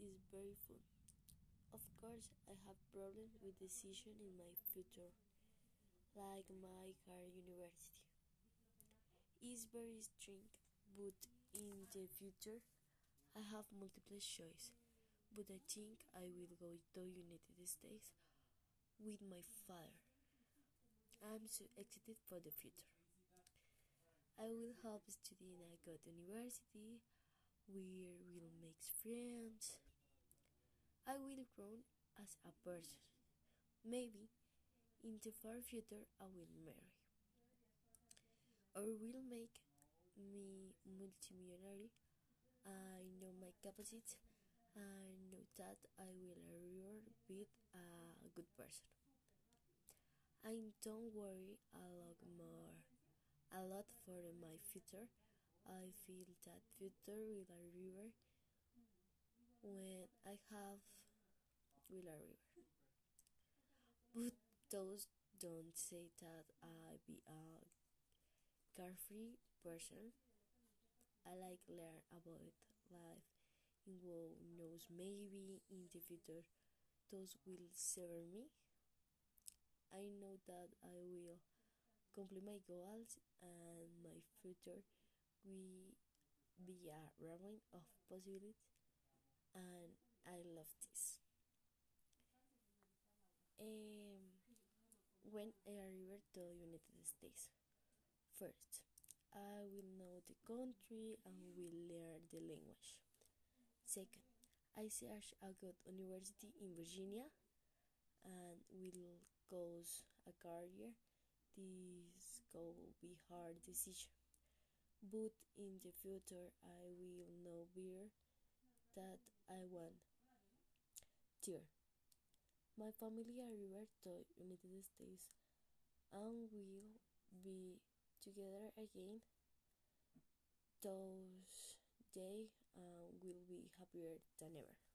is very fun. Of course, I have problems with decision in my future, like my career university. It's very strict, but in the future, I have multiple choice. But I think I will go to United States with my father. I'm so excited for the future. I will help study in a good university we'll make friends. I will grow as a person. Maybe in the far future I will marry. Or will make me multimillionaire. I know my capacity. I know that I will ever be a good person. I don't worry a lot more, a lot for my future. I feel that future will arrive when I have But those don't say that I be a carefree person. I like learn about life in who knows maybe in the future those will serve me. I know that I will complete my goals and my future will be a realm of possibilities and I love this. When I arrive to the United States, first I will know the country and will learn the language. Second, I search a good university in Virginia and will goes a career. This will be hard decision, but in the future I will know better that I want. Third, my family arrived to United States and will be together again. Those days uh, will be happier than ever.